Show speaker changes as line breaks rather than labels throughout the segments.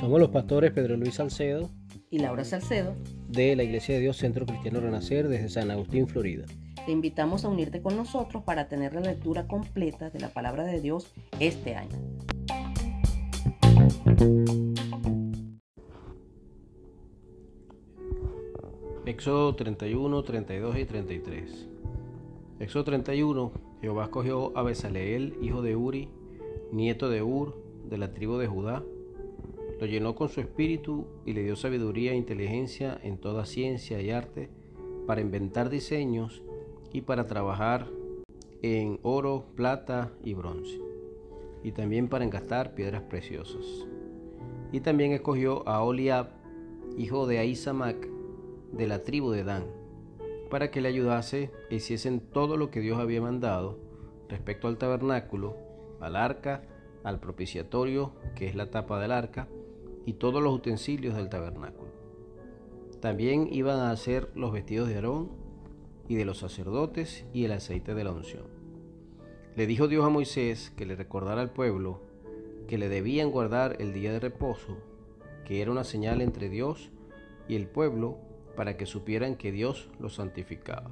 Somos los pastores Pedro Luis Salcedo
y Laura Salcedo
de la Iglesia de Dios Centro Cristiano Renacer desde San Agustín, Florida.
Te invitamos a unirte con nosotros para tener la lectura completa de la palabra de Dios este año.
Éxodo 31, 32 y 33. Éxodo 31. Jehová escogió a Besaleel, hijo de Uri, nieto de Ur, de la tribu de Judá. Lo llenó con su espíritu y le dio sabiduría e inteligencia en toda ciencia y arte para inventar diseños y para trabajar en oro, plata y bronce, y también para engastar piedras preciosas. Y también escogió a Oliab, hijo de Ahisamac, de la tribu de Dan, para que le ayudase e hiciesen todo lo que Dios había mandado respecto al tabernáculo, al arca, al propiciatorio, que es la tapa del arca, y todos los utensilios del tabernáculo. También iban a hacer los vestidos de Aarón y de los sacerdotes y el aceite de la unción. Le dijo Dios a Moisés que le recordara al pueblo que le debían guardar el día de reposo, que era una señal entre Dios y el pueblo para que supieran que Dios los santificaba.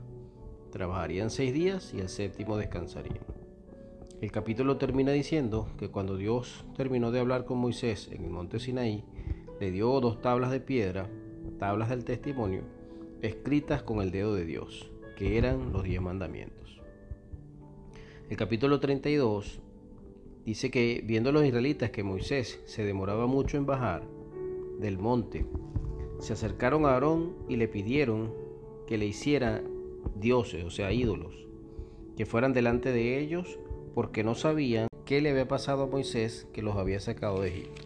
Trabajarían seis días y el séptimo descansarían. El capítulo termina diciendo que cuando Dios terminó de hablar con Moisés en el monte Sinaí, le dio dos tablas de piedra, tablas del testimonio, escritas con el dedo de Dios, que eran los diez mandamientos. El capítulo 32 dice que viendo los israelitas que Moisés se demoraba mucho en bajar del monte, se acercaron a Aarón y le pidieron que le hiciera dioses, o sea, ídolos, que fueran delante de ellos porque no sabían qué le había pasado a Moisés que los había sacado de Egipto.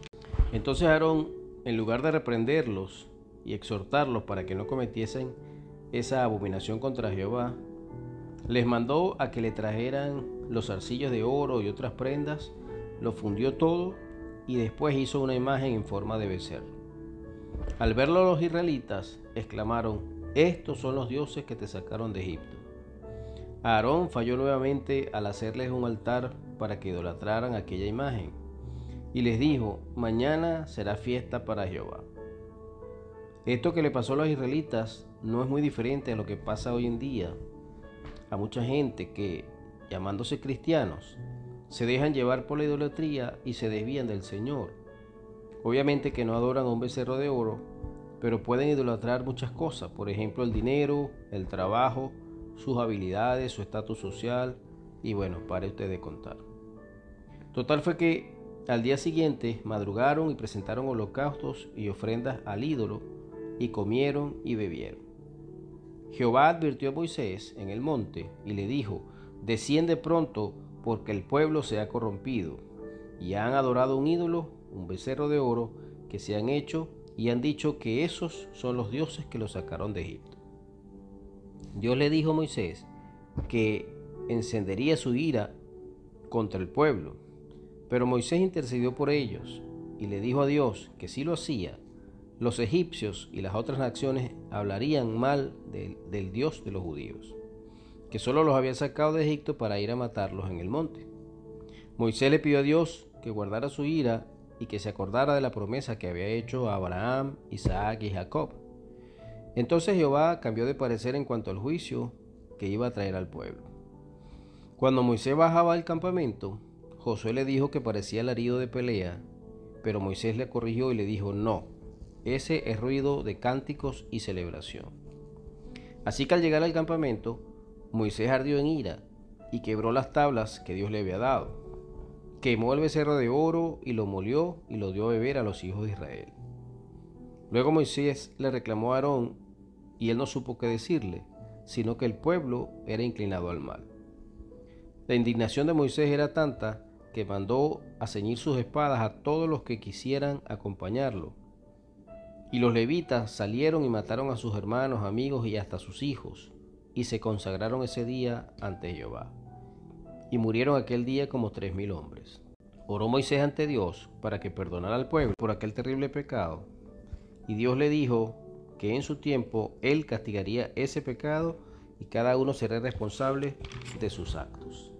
Entonces Aarón, en lugar de reprenderlos y exhortarlos para que no cometiesen esa abominación contra Jehová, les mandó a que le trajeran los arcillos de oro y otras prendas, lo fundió todo y después hizo una imagen en forma de becerro. Al verlo los israelitas, exclamaron, estos son los dioses que te sacaron de Egipto. Aarón falló nuevamente al hacerles un altar para que idolatraran aquella imagen. Y les dijo, mañana será fiesta para Jehová. Esto que le pasó a los israelitas no es muy diferente a lo que pasa hoy en día a mucha gente que, llamándose cristianos, se dejan llevar por la idolatría y se desvían del Señor. Obviamente que no adoran a un becerro de oro, pero pueden idolatrar muchas cosas, por ejemplo el dinero, el trabajo, sus habilidades, su estatus social y bueno, pare usted de contar. Total fue que al día siguiente madrugaron y presentaron holocaustos y ofrendas al ídolo y comieron y bebieron. Jehová advirtió a Moisés en el monte y le dijo, desciende pronto porque el pueblo se ha corrompido y han adorado un ídolo, un becerro de oro que se han hecho y han dicho que esos son los dioses que los sacaron de Egipto. Dios le dijo a Moisés que encendería su ira contra el pueblo, pero Moisés intercedió por ellos y le dijo a Dios que si lo hacía, los egipcios y las otras naciones hablarían mal del Dios de los judíos, que solo los había sacado de Egipto para ir a matarlos en el monte. Moisés le pidió a Dios que guardara su ira y que se acordara de la promesa que había hecho a Abraham, Isaac y Jacob entonces Jehová cambió de parecer en cuanto al juicio que iba a traer al pueblo. Cuando Moisés bajaba al campamento, Josué le dijo que parecía alarido de pelea, pero Moisés le corrigió y le dijo, no, ese es ruido de cánticos y celebración. Así que al llegar al campamento, Moisés ardió en ira y quebró las tablas que Dios le había dado. Quemó el becerro de oro y lo molió y lo dio a beber a los hijos de Israel. Luego Moisés le reclamó a Aarón y él no supo qué decirle, sino que el pueblo era inclinado al mal. La indignación de Moisés era tanta que mandó a ceñir sus espadas a todos los que quisieran acompañarlo. Y los levitas salieron y mataron a sus hermanos, amigos y hasta sus hijos, y se consagraron ese día ante Jehová. Y murieron aquel día como tres mil hombres. Oró Moisés ante Dios para que perdonara al pueblo por aquel terrible pecado, y Dios le dijo que en su tiempo Él castigaría ese pecado y cada uno será responsable de sus actos.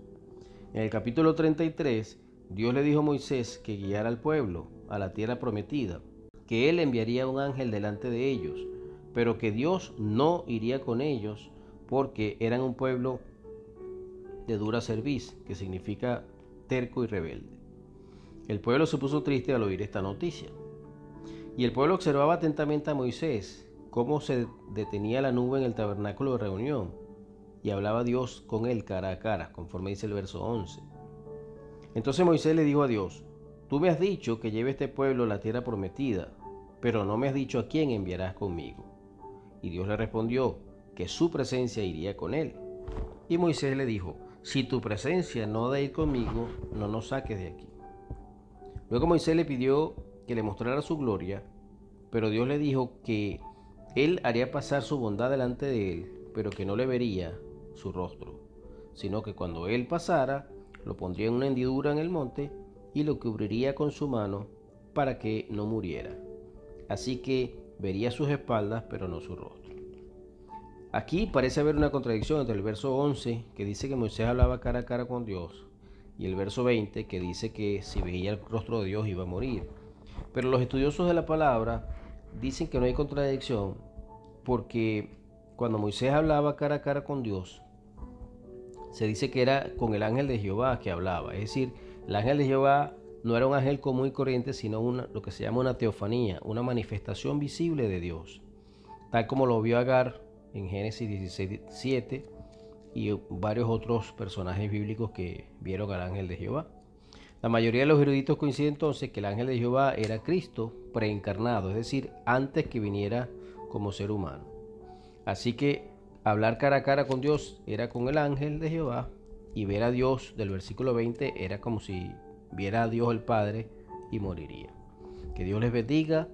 En el capítulo 33, Dios le dijo a Moisés que guiara al pueblo a la tierra prometida, que él enviaría un ángel delante de ellos, pero que Dios no iría con ellos porque eran un pueblo de dura cerviz, que significa terco y rebelde. El pueblo se puso triste al oír esta noticia. Y el pueblo observaba atentamente a Moisés, cómo se detenía la nube en el tabernáculo de reunión, y hablaba Dios con él cara a cara, conforme dice el verso 11. Entonces Moisés le dijo a Dios, Tú me has dicho que lleve este pueblo a la tierra prometida, pero no me has dicho a quién enviarás conmigo. Y Dios le respondió que su presencia iría con él. Y Moisés le dijo, si tu presencia no da ir conmigo, no nos saques de aquí. Luego Moisés le pidió que le mostrara su gloria, pero Dios le dijo que él haría pasar su bondad delante de él, pero que no le vería su rostro, sino que cuando él pasara, lo pondría en una hendidura en el monte y lo cubriría con su mano para que no muriera. Así que vería sus espaldas, pero no su rostro. Aquí parece haber una contradicción entre el verso 11, que dice que Moisés hablaba cara a cara con Dios, y el verso 20, que dice que si veía el rostro de Dios iba a morir. Pero los estudiosos de la palabra dicen que no hay contradicción, porque cuando Moisés hablaba cara a cara con Dios, se dice que era con el ángel de Jehová que hablaba. Es decir, el ángel de Jehová no era un ángel común y corriente, sino una, lo que se llama una teofanía, una manifestación visible de Dios, tal como lo vio Agar en Génesis 17 y varios otros personajes bíblicos que vieron al ángel de Jehová. La mayoría de los eruditos coinciden entonces que el ángel de Jehová era Cristo preencarnado, es decir, antes que viniera como ser humano. Así que hablar cara a cara con Dios era con el ángel de Jehová y ver a Dios del versículo 20 era como si viera a Dios el Padre y moriría. Que Dios les bendiga.